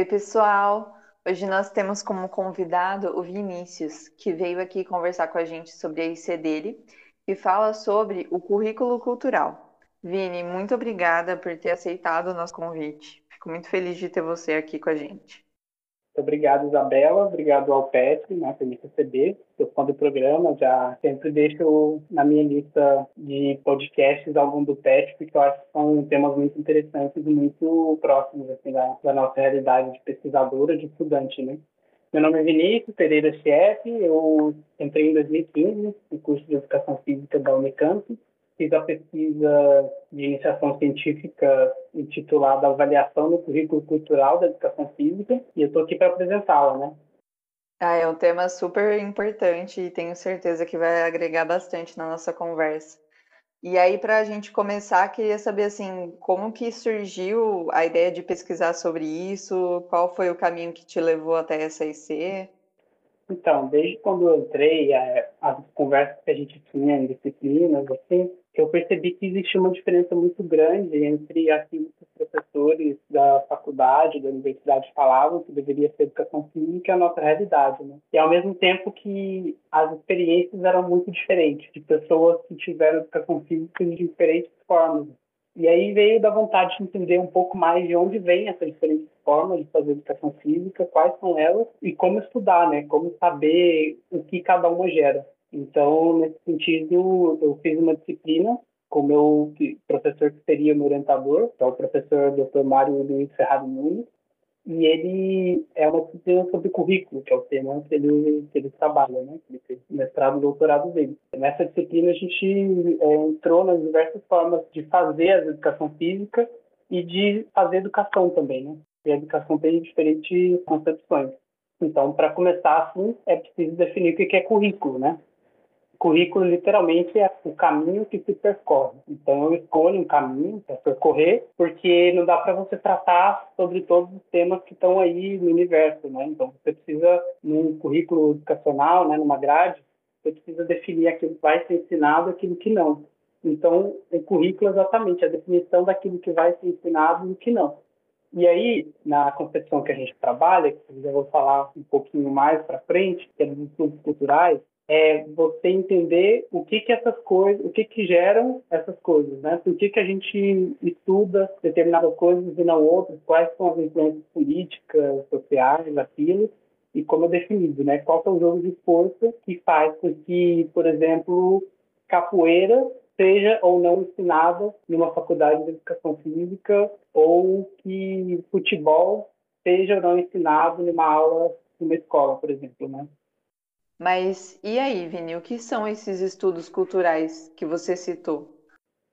Oi, pessoal! Hoje nós temos como convidado o Vinícius, que veio aqui conversar com a gente sobre a IC dele e fala sobre o currículo cultural. Vini, muito obrigada por ter aceitado o nosso convite. Fico muito feliz de ter você aqui com a gente. Obrigado, Isabela. Obrigado ao Petri né, por me receber. Eu fã do programa, já sempre deixo na minha lista de podcasts algum do Petri, porque eu acho que são temas muito interessantes e muito próximos assim, da, da nossa realidade de pesquisadora, de estudante. Né? Meu nome é Vinícius Pereira Chef, eu entrei em 2015 no curso de Educação Física da Unicamp fiz a pesquisa de iniciação científica intitulada Avaliação no Currículo Cultural da Educação Física e eu estou aqui para apresentá-la, né? Ah, é um tema super importante e tenho certeza que vai agregar bastante na nossa conversa. E aí, para a gente começar, queria saber assim, como que surgiu a ideia de pesquisar sobre isso? Qual foi o caminho que te levou até essa IC? Então, desde quando eu entrei, as conversas que a gente tinha em disciplinas, assim, eu percebi que existia uma diferença muito grande entre aquilo que os professores da faculdade, da universidade falavam que deveria ser educação física e a nossa realidade, né? E ao mesmo tempo que as experiências eram muito diferentes, de pessoas que tiveram educação física de diferentes formas. E aí veio da vontade de entender um pouco mais de onde vem essas diferentes formas de fazer educação física, quais são elas e como estudar, né? Como saber o que cada uma gera. Então, nesse sentido, eu fiz uma disciplina com o meu professor que seria meu orientador, que é o professor Dr. Mário Luiz Ferrado Nunes, e ele é uma disciplina sobre currículo, que é o tema que ele, que ele trabalha, né? Ele fez mestrado e doutorado dele. Nessa disciplina, a gente é, entrou nas diversas formas de fazer a educação física e de fazer educação também, né? E a educação tem diferentes concepções. Então, para começar assim, é preciso definir o que é currículo, né? Currículo literalmente é o caminho que se percorre. Então eu escolho um caminho para percorrer, porque não dá para você tratar sobre todos os temas que estão aí no universo, né? Então você precisa num currículo educacional, né, numa grade, você precisa definir aquilo que vai ser ensinado, aquilo que não. Então o currículo é exatamente a definição daquilo que vai ser ensinado e o que não. E aí, na concepção que a gente trabalha, que eu já vou falar um pouquinho mais para frente, que é dos estudos culturais, é você entender o que que essas coisas, o que que geram essas coisas, né? Por que que a gente estuda determinadas coisas e não outras? Quais são as influências políticas, sociais, aquilo? E como é definido, né? Qual é o jogo de força que faz com que, por exemplo, capoeira seja ou não ensinada numa faculdade de educação física ou que futebol seja ou não ensinado numa aula numa escola, por exemplo, né? Mas e aí, Vini, o que são esses estudos culturais que você citou?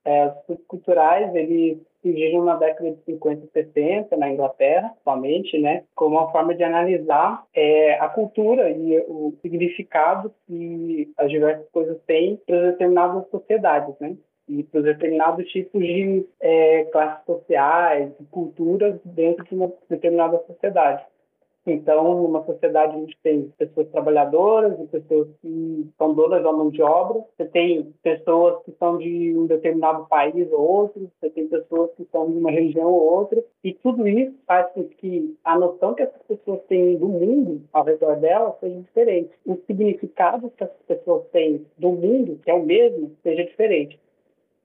É, os estudos culturais, eles surgiram na década de 50 e 60, na Inglaterra, somente, né, como uma forma de analisar é, a cultura e o significado que as diversas coisas têm para determinadas sociedades, né? e para determinados tipos de é, classes sociais e culturas dentro de uma determinada sociedade. Então, numa sociedade, a gente tem pessoas trabalhadoras e pessoas que são donas da mão de obra. Você tem pessoas que são de um determinado país ou outro. Você tem pessoas que são de uma região ou outra. E tudo isso faz com que a noção que essas pessoas têm do mundo ao redor delas seja diferente. O significado que essas pessoas têm do mundo, que é o mesmo, seja diferente.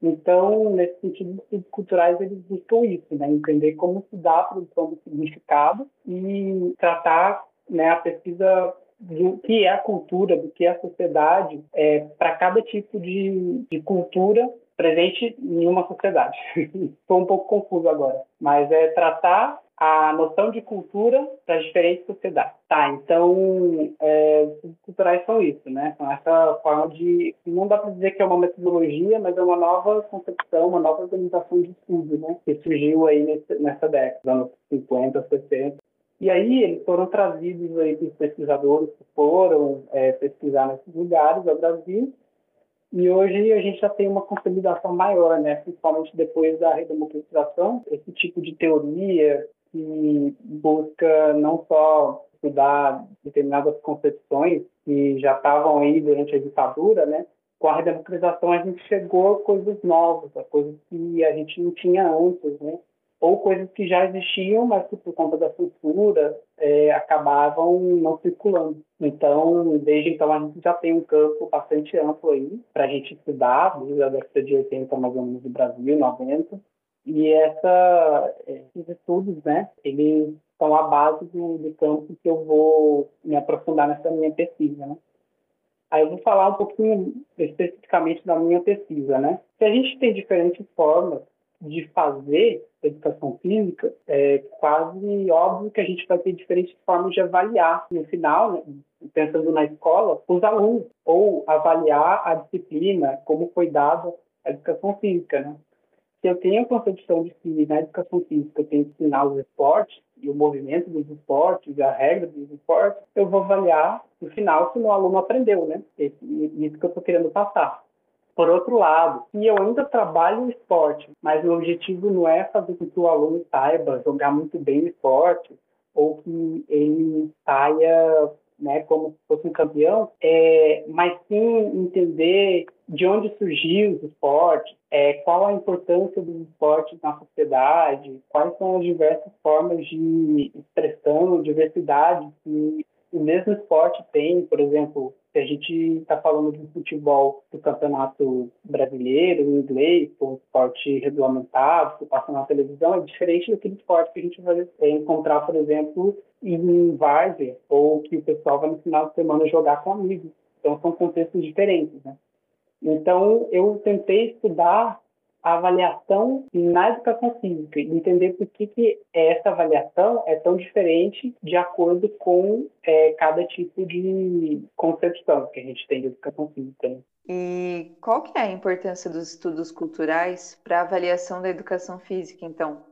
Então, nesse sentido, os estudos culturais eles buscam isso, né? entender como se dá a produção do significado e tratar né, a pesquisa do que é a cultura, do que é a sociedade, é, para cada tipo de, de cultura presente em uma sociedade. Estou um pouco confuso agora, mas é tratar a noção de cultura para diferentes sociedades. Tá, então, é, culturais são isso, né? São essa forma de... Não dá para dizer que é uma metodologia, mas é uma nova concepção, uma nova organização de estudo, né? Que surgiu aí nesse, nessa década, anos 50, 60. E aí eles foram trazidos aí pelos pesquisadores que foram é, pesquisar nesses lugares ao Brasil e hoje a gente já tem uma consolidação maior, né? principalmente depois da redemocratização. Esse tipo de teoria que busca não só estudar determinadas concepções que já estavam aí durante a ditadura, né? Com a redemocratização a gente chegou a coisas novas, a coisas que a gente não tinha antes, né? ou coisas que já existiam, mas que por conta da censura é, acabavam não circulando. Então, desde então, a gente já tem um campo bastante amplo aí para a gente estudar, desde a década de 80, mais ou menos, do Brasil, 90. E essa, esses estudos, né, eles são a base do, do campo que eu vou me aprofundar nessa minha pesquisa, né. Aí eu vou falar um pouquinho especificamente da minha pesquisa, né. Que a gente tem diferentes formas de fazer educação física, é quase óbvio que a gente vai ter diferentes formas de avaliar no final, né, pensando na escola, os alunos, ou avaliar a disciplina, como foi dada a educação física. Né? Se eu tenho a concepção de que na educação física eu tenho que ensinar os esportes, e o movimento dos esportes, a regra dos esportes, eu vou avaliar no final se o meu aluno aprendeu, né? Isso que eu estou querendo passar. Por outro lado, se eu ainda trabalho o esporte, mas meu objetivo não é fazer com que o aluno saiba jogar muito bem o esporte, ou que ele saia né, como se fosse um campeão, é, mas sim entender de onde surgiu o esporte, é, qual a importância dos esportes na sociedade, quais são as diversas formas de expressão, diversidade que o mesmo esporte tem, por exemplo, se a gente está falando de futebol do campeonato brasileiro, inglês, um esporte regulamentado, que passa na televisão, é diferente daquele esporte que a gente vai encontrar, por exemplo, em várzea, ou que o pessoal vai no final de semana jogar com amigos. Então, são contextos diferentes, né? Então, eu tentei estudar a avaliação na educação física e entender por que, que essa avaliação é tão diferente de acordo com é, cada tipo de concepção que a gente tem de educação física. Né? E qual que é a importância dos estudos culturais para a avaliação da educação física, então?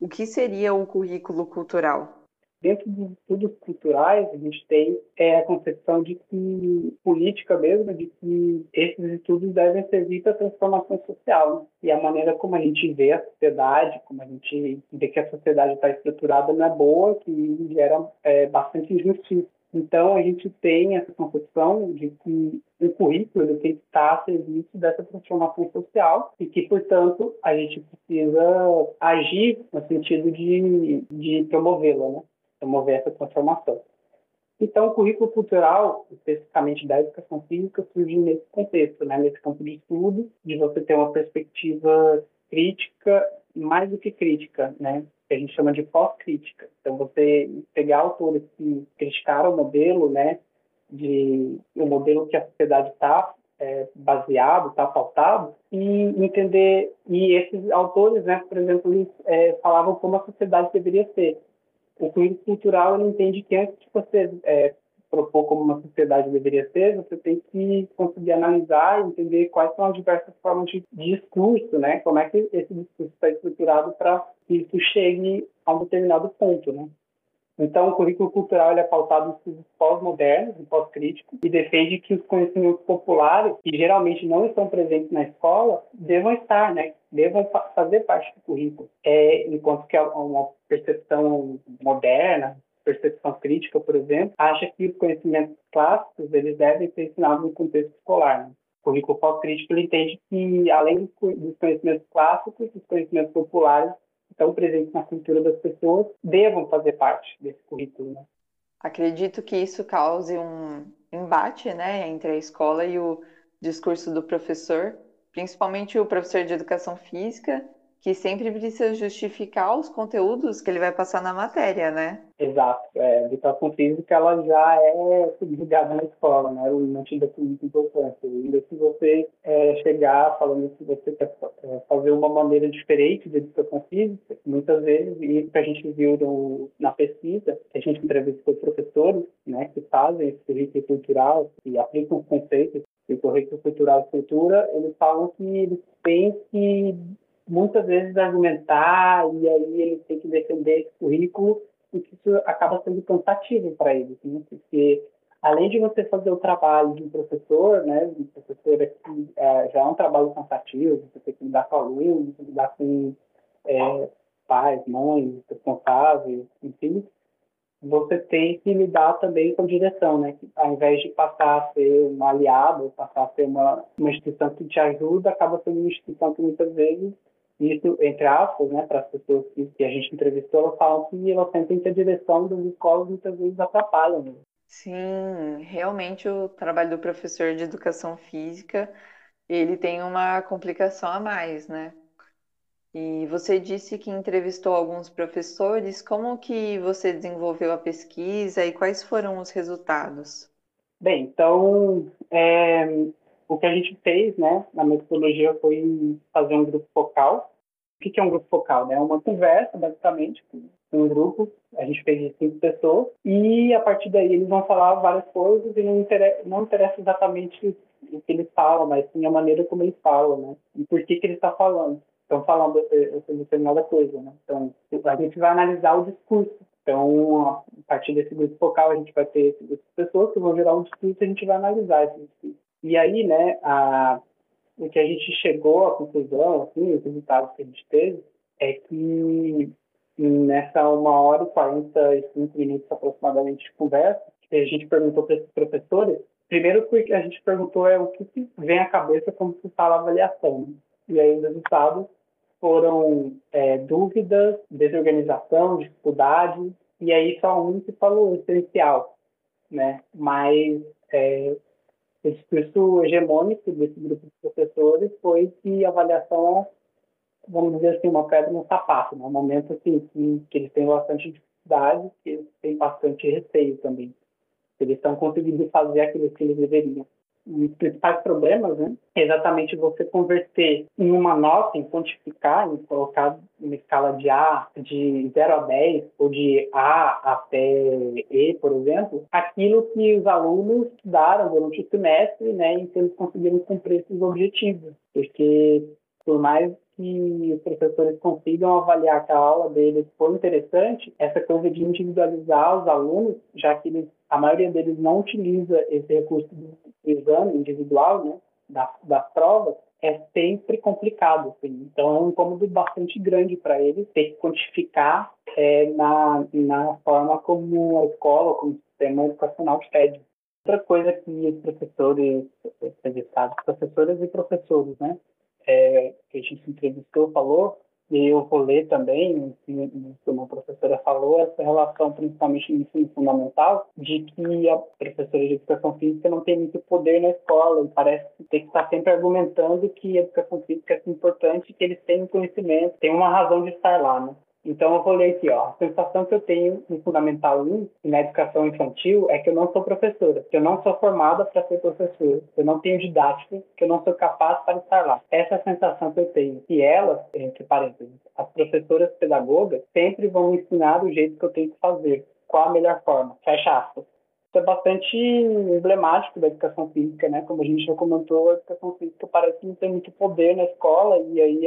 O que seria o currículo cultural? Dentro dos estudos culturais, a gente tem é, a concepção de que, política mesmo, de que esses estudos devem servir para a transformação social. Né? E a maneira como a gente vê a sociedade, como a gente vê que a sociedade está estruturada não é boa, que gera é, bastante injustiça. Então, a gente tem essa concepção de que o currículo tem que estar a serviço dessa transformação social e que, portanto, a gente precisa agir no sentido de, de promovê-la, né? Promover essa transformação. Então, o currículo cultural, especificamente da educação física, surge nesse contexto, né? nesse campo de estudo, de você ter uma perspectiva crítica, mais do que crítica, né? que a gente chama de pós-crítica. Então, você pegar autores que criticaram o modelo, né? de o modelo que a sociedade está é, baseado, está pautado, e entender, e esses autores, né, por exemplo, eles é, falavam como a sociedade deveria ser o currículo cultural ele entende que antes de você é, propor como uma sociedade deveria ser, você tem que conseguir analisar e entender quais são as diversas formas de, discurso, né? Como é que esse discurso está estruturado para que isso chegue a um determinado ponto, né? Então, o currículo cultural é pautado em estudos pós-modernos e pós-críticos e defende que os conhecimentos populares, que geralmente não estão presentes na escola, devam estar, né? devam fazer parte do currículo. É, enquanto que uma percepção moderna, percepção crítica, por exemplo, acha que os conhecimentos clássicos eles devem ser ensinados no contexto escolar. Né? O currículo pós-crítico entende que, além dos conhecimentos clássicos, os conhecimentos populares estão presentes na cultura das pessoas devam fazer parte desse currículo. Né? Acredito que isso cause um embate né, entre a escola e o discurso do professor, principalmente o professor de educação física, que sempre precisa justificar os conteúdos que ele vai passar na matéria, né? Exato. É, a educação física ela já é subjugada na escola, né? Não tinha com muita importância. Ainda se você é, chegar falando que você quer é, fazer uma maneira diferente de educação física, muitas vezes, e que a gente viu no, na pesquisa, a gente entrevistou professores né, que fazem esse currículo cultural e aplicam os conceitos do currículo cultural e cultura, eles falam que eles têm que muitas vezes argumentar e aí eles têm que defender esse currículo, porque isso acaba sendo cansativo para eles, né? porque além de você fazer o trabalho de um professor, né, de professor aqui, é, já é um trabalho cansativo, você tem que lidar com alunos, lidar com é, pais, mães, responsáveis, enfim, você tem que lidar também com direção, né? Ao invés de passar a ser um aliado, passar a ser uma, uma instituição que te ajuda, acaba sendo uma instituição que muitas vezes Isso, entre aspas, né, para as pessoas que, que, a gente entrevistou, elas falam que elas sentem que a direção das escolas muitas vezes atrapalha. Né? Sim, realmente o trabalho do professor de educação física, ele tem uma complicação a mais, né? E você disse que entrevistou alguns professores. Como que você desenvolveu a pesquisa e quais foram os resultados? Bem, então, é, o que a gente fez, né, na metodologia foi fazer um grupo focal. O que é um grupo focal? Né? Uma conversa, basicamente, com um grupo. A gente fez cinco pessoas e, a partir daí, eles vão falar várias coisas e não interessa, não interessa exatamente o que eles falam, mas sim a maneira como eles falam, né? E por que que ele está falando. Estão falando essa determinada coisa, né? Então, a gente vai analisar o discurso. Então, a partir desse grupo focal, a gente vai ter esse grupo de pessoas que vão gerar um discurso e a gente vai analisar esse discurso. E aí, né, a, o que a gente chegou à conclusão, assim, os resultados que a gente teve, é que nessa uma hora e 45 minutos aproximadamente de conversa, a gente perguntou para esses professores, primeiro que a gente perguntou é o que, que vem à cabeça quando se fala avaliação. Né? E aí os resultados foram é, dúvidas, desorganização, dificuldade, e aí só um que falou essencial, né? Mas é, o discurso hegemônico desse grupo de professores foi que a avaliação vamos dizer assim, uma pedra no sapato, né? um momento assim, que, que eles têm bastante dificuldade, que eles têm bastante receio também. Eles estão conseguindo fazer aquilo que eles deveriam os principais problemas, né? É exatamente você converter em uma nota, em quantificar, em colocar uma escala de A, de 0 a 10, ou de A até E, por exemplo, aquilo que os alunos estudaram durante o semestre, né? E se eles conseguiram cumprir esses objetivos. Porque, por mais que os professores consigam avaliar que a aula deles foi interessante, essa coisa de individualizar os alunos, já que eles, a maioria deles não utiliza esse recurso do exame individual, né, das, das provas, é sempre complicado. Assim. Então, é um incômodo bastante grande para eles ter que quantificar é, na, na forma como a escola, como o sistema educacional pede. Outra coisa que os professores, professoras e professores, né, é, que a gente entrevistou falou, e vou ler também, que uma professora falou, essa relação, principalmente no ensino fundamental, de que a professora de educação física não tem muito poder na escola, e parece tem que estar sempre argumentando que a educação física é importante, que eles têm conhecimento, tem uma razão de estar lá, né? Então, eu vou ler aqui, ó. A sensação que eu tenho no Fundamental 1 e na educação infantil é que eu não sou professora, que eu não sou formada para ser professora, eu não tenho didática, que eu não sou capaz para estar lá. Essa é a sensação que eu tenho. E elas, entre parênteses, as professoras pedagogas, sempre vão ensinar o jeito que eu tenho que fazer, qual a melhor forma. Fecha aspas. Isso é bastante emblemático da educação física, né? Como a gente já comentou, a educação física parece que não tem muito poder na escola e aí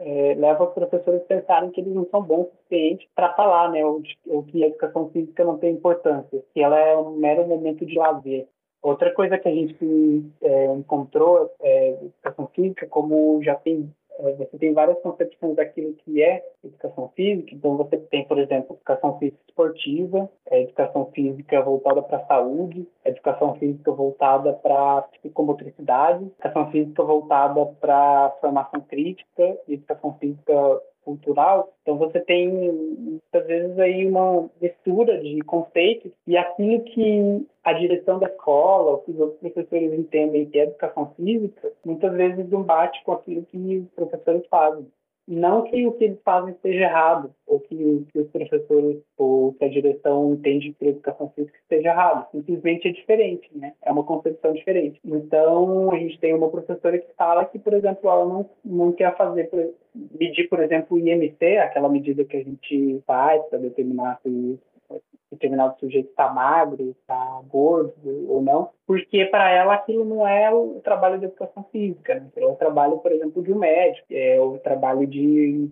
é, leva os professores a pensarem que eles não são bons o suficiente para falar, né, ou, ou, que a educação física não tem importância, que ela é um mero momento de lazer. Outra coisa que a gente é, encontrou é educação física, como já tem você tem várias concepções daquilo que é educação física. Então, você tem, por exemplo, educação física esportiva, é, educação física voltada para a saúde, educação física voltada para psicomotricidade, educação física voltada para formação crítica, educação física cultural. Então você tem muitas vezes aí uma mistura de conceitos e aquilo que a direção da escola, o que os outros professores entendem que é educação física, muitas vezes não bate com aquilo que os professores fazem. Não que o que eles fazem esteja errado, ou que, que os professores ou que a direção entende que a educação física esteja errado. Simplesmente é diferente, né? É uma concepção diferente. Então, a gente tem uma professora que fala que, por exemplo, ela não, não quer fazer, medir, por exemplo, o IMC, aquela medida que a gente faz para determinar se determinado sujeito está magro, está gordo ou não, porque para ela aquilo não é o trabalho de educação física, né? é o trabalho, por exemplo, de um médico, é o trabalho de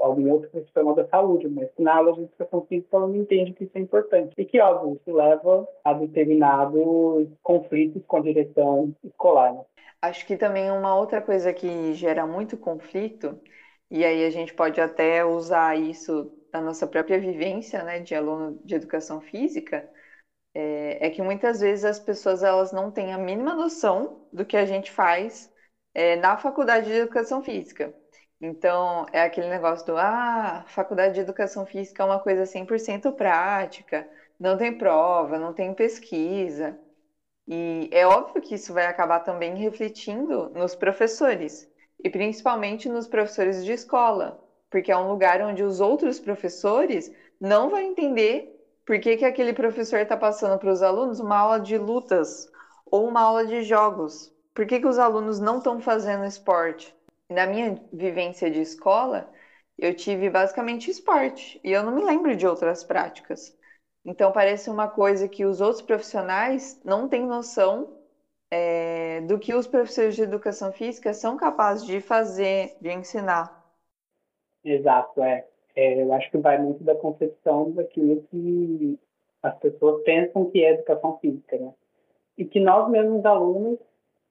algum outro profissional da saúde, mas na aula de educação física ela não entende que isso é importante. E que, óbvio, isso leva a determinados conflitos com a direção escolar. Né? Acho que também uma outra coisa que gera muito conflito, e aí a gente pode até usar isso da nossa própria vivência, né, de aluno de educação física, é, é, que muitas vezes as pessoas elas não têm a mínima noção do que a gente faz é, na faculdade de educação física. Então, é aquele negócio do, ah, faculdade de educação física é uma coisa 100% prática, não tem prova, não tem pesquisa. E é óbvio que isso vai acabar também refletindo nos professores, e principalmente nos professores de escola, porque é um lugar onde os outros professores não vão entender por que, que aquele professor está passando para os alunos uma aula de lutas ou uma aula de jogos. Por que, que os alunos não estão fazendo esporte? Na minha vivência de escola, eu tive basicamente esporte e eu não me lembro de outras práticas. Então, parece uma coisa que os outros profissionais não têm noção é, do que os professores de educação física são capazes de fazer, de ensinar. Exato, é. é. Eu acho que vai muito da concepção daquilo que as pessoas pensam que é educação física, né? E que nós mesmos alunos,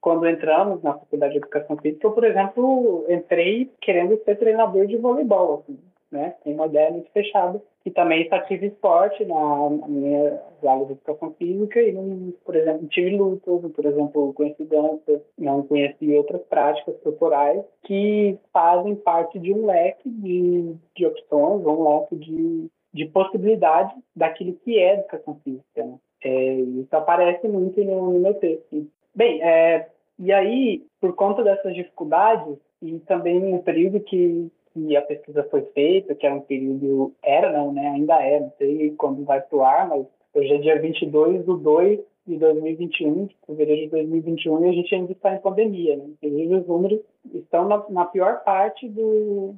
quando entramos na faculdade de educação física, eu, por exemplo, entrei querendo ser treinador de voleibol, assim, né? Tem ideia muito fechada que também só tive esporte na, na minha aula de educação física e, não, por exemplo, tive luta, por exemplo, conheci dança, não conheci outras práticas corporais que fazem parte de um leque de, de opções, um leque de, de possibilidades daquilo que é educação física. Né? É, isso aparece muito no, no meu texto. Bem, é, e aí, por conta dessas dificuldades, e também um período que que a pesquisa foi feita, que era um período, era não, né, ainda é, não sei quando vai para o ar, mas hoje é dia 22 do 2 de 2021, de fevereiro de 2021, e a gente ainda está em pandemia, né? Inclusive, os números estão na, na pior parte do,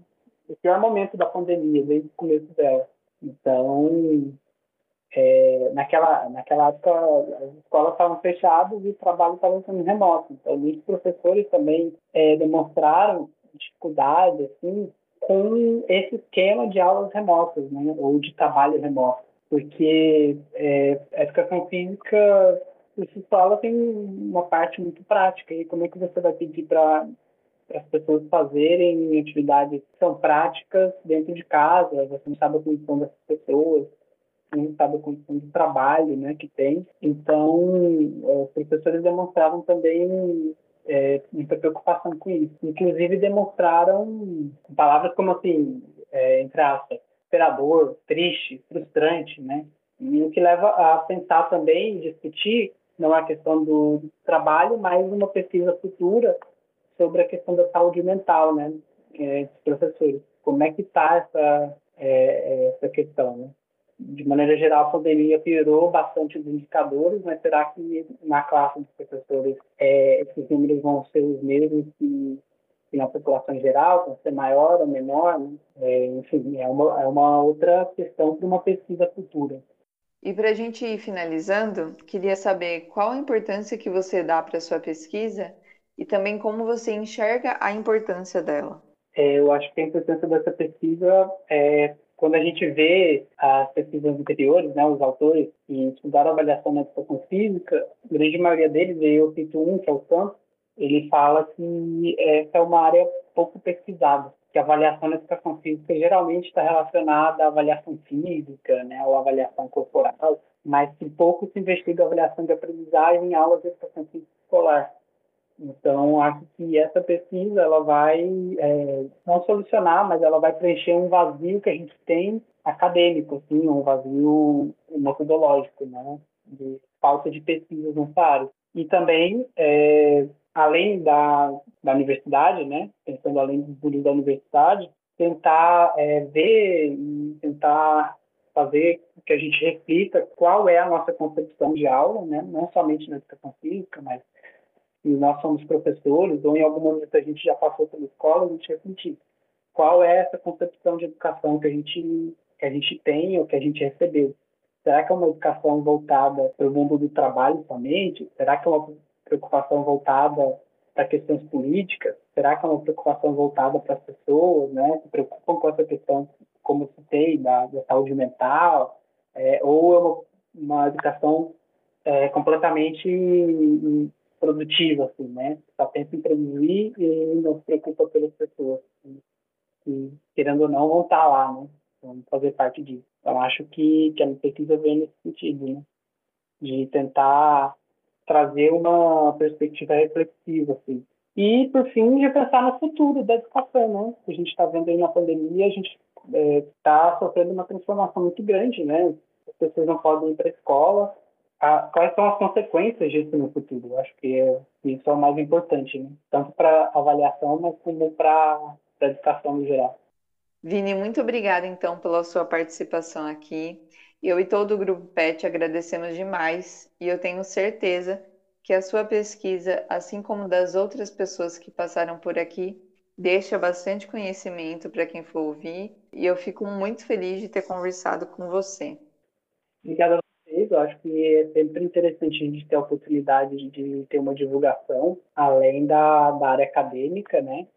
do, pior momento da pandemia, desde o começo dela. Então, é, naquela, naquela época, as escolas estavam fechadas e o trabalho estava sendo remoto. Então, muitos professores também é, demonstraram dificuldade, assim, com esse esquema de aulas remotas, né, ou de trabalho remoto, porque é, a educação física, se fala, tem uma parte muito prática, e como é que você vai pedir para as pessoas fazerem atividades que são práticas dentro de casa, você não sabe a condição dessas pessoas, não sabe a condição de trabalho né, que tem. Então, os professores demonstravam também é, muita preocupação com isso. Inclusive demonstraram palavras como assim, é, entre aspas, esperador, triste, frustrante, né? E o que leva a pensar também, discutir, não é a questão do trabalho, mas uma pesquisa futura sobre a questão da saúde mental, né? É, dos professores. Como é que está essa, é, essa questão, né? De maneira geral, a pandemia piorou bastante os indicadores, mas será que na classe dos professores é, esses números vão ser os mesmos que, que na população em geral, vão ser maior ou menor? Né? É, enfim, é uma, é uma outra questão para uma pesquisa futura. E para a gente ir finalizando, queria saber qual a importância que você dá para a sua pesquisa e também como você enxerga a importância dela. É, eu acho que a importância dessa pesquisa é quando a gente vê as pesquisas anteriores, né, os autores que estudaram a avaliação na educação física, a grande maioria deles, eu cito um, que é o Santos, ele fala que essa é uma área pouco pesquisada, que a avaliação na educação física geralmente está relacionada à avaliação física, né, ou avaliação corporal, mas que pouco se investiga a avaliação de aprendizagem em aulas de educação física escolar. Então, acho que essa pesquisa ela vai é, não solucionar, mas ela vai preencher um vazio que a gente tem acadêmico, assim, um vazio metodológico, né, de falta de pesquisas nessa área. E também, é, além da, da universidade, né, pensando além dos mundo da universidade, tentar é, ver e tentar fazer que a gente reflita qual é a nossa concepção de aula, né, não somente na educação física, mas e nós somos professores, ou em algum momento a gente já passou pela escola, a gente refletir qual é essa concepção de educação que a gente, que a gente tem ou que a gente recebeu. Será que é uma educação voltada para o mundo do trabalho somente? Será que é uma preocupação voltada para questões políticas? Será que é uma preocupação voltada para as pessoas, né? Se preocupam com essa questão, como citei, da, da saúde mental? É, ou é uma, uma educação é, completamente produtiva, assim, né? Só pensa em produzir e não se preocupa pelas pessoas que, que, querendo ou não, vão estar lá, né? Vão fazer parte disso. Então, acho que, que a pesquisa vem nesse sentido, né? De tentar trazer uma perspectiva reflexiva, assim, E, por fim, já pensar no futuro da educação, né? A gente está vendo aí na pandemia, a gente está é, sofrendo uma transformação muito grande, né? As pessoas não podem ir para a escola. Quais são as consequências disso no futuro? Eu acho que é, isso é o mais importante, né? Tanto para avaliação, mas como para a educação no geral. Vini, muito obrigada, então, pela sua participação aqui. Eu e todo o Grupo PET agradecemos demais e eu tenho certeza que a sua pesquisa, assim como das outras pessoas que passaram por aqui, deixa bastante conhecimento para quem for ouvir e eu fico muito feliz de ter conversado com você. Obrigada Eu acho que é sempre interessante a gente ter a oportunidade de ter uma divulgação além da, da área acadêmica, né?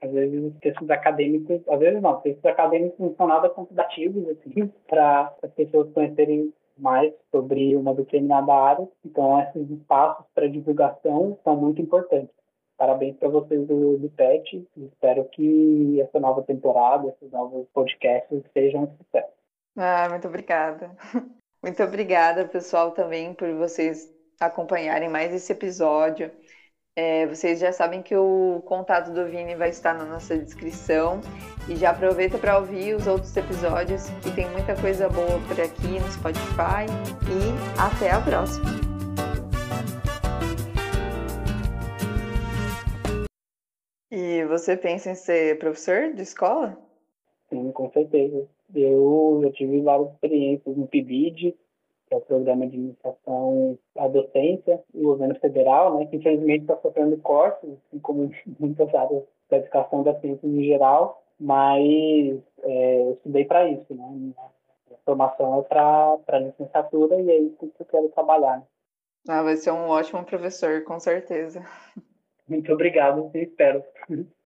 Às vezes os textos acadêmicos, às vezes não, textos acadêmicos não são nada convidativos, assim, para as pessoas conhecerem mais sobre uma determinada área. Então, esses espaços para divulgação são muito importantes. Parabéns para vocês do, do PET. Espero que essa nova temporada, esses novos podcasts sejam um sucesso. Ah, muito obrigada. Muito obrigada, pessoal, também por vocês acompanharem mais esse episódio. É, vocês já sabem que o contato do Vini vai estar na nossa descrição. E já aproveita para ouvir os outros episódios, que tem muita coisa boa por aqui no Spotify. E até a próxima! E você pensa em ser professor de escola? Sim, com certeza. Eu já tive várias experiências no PIBID, que é o Programa de Iniciação à Docência do governo federal, né, que infelizmente está sofrendo cortes, assim como muitas áreas da educação da ciência em geral, mas é, eu estudei para isso, né? Minha formação é para licenciatura e é isso que eu quero trabalhar. Né? Ah, vai ser um ótimo professor, com certeza. Muito obrigado, espero.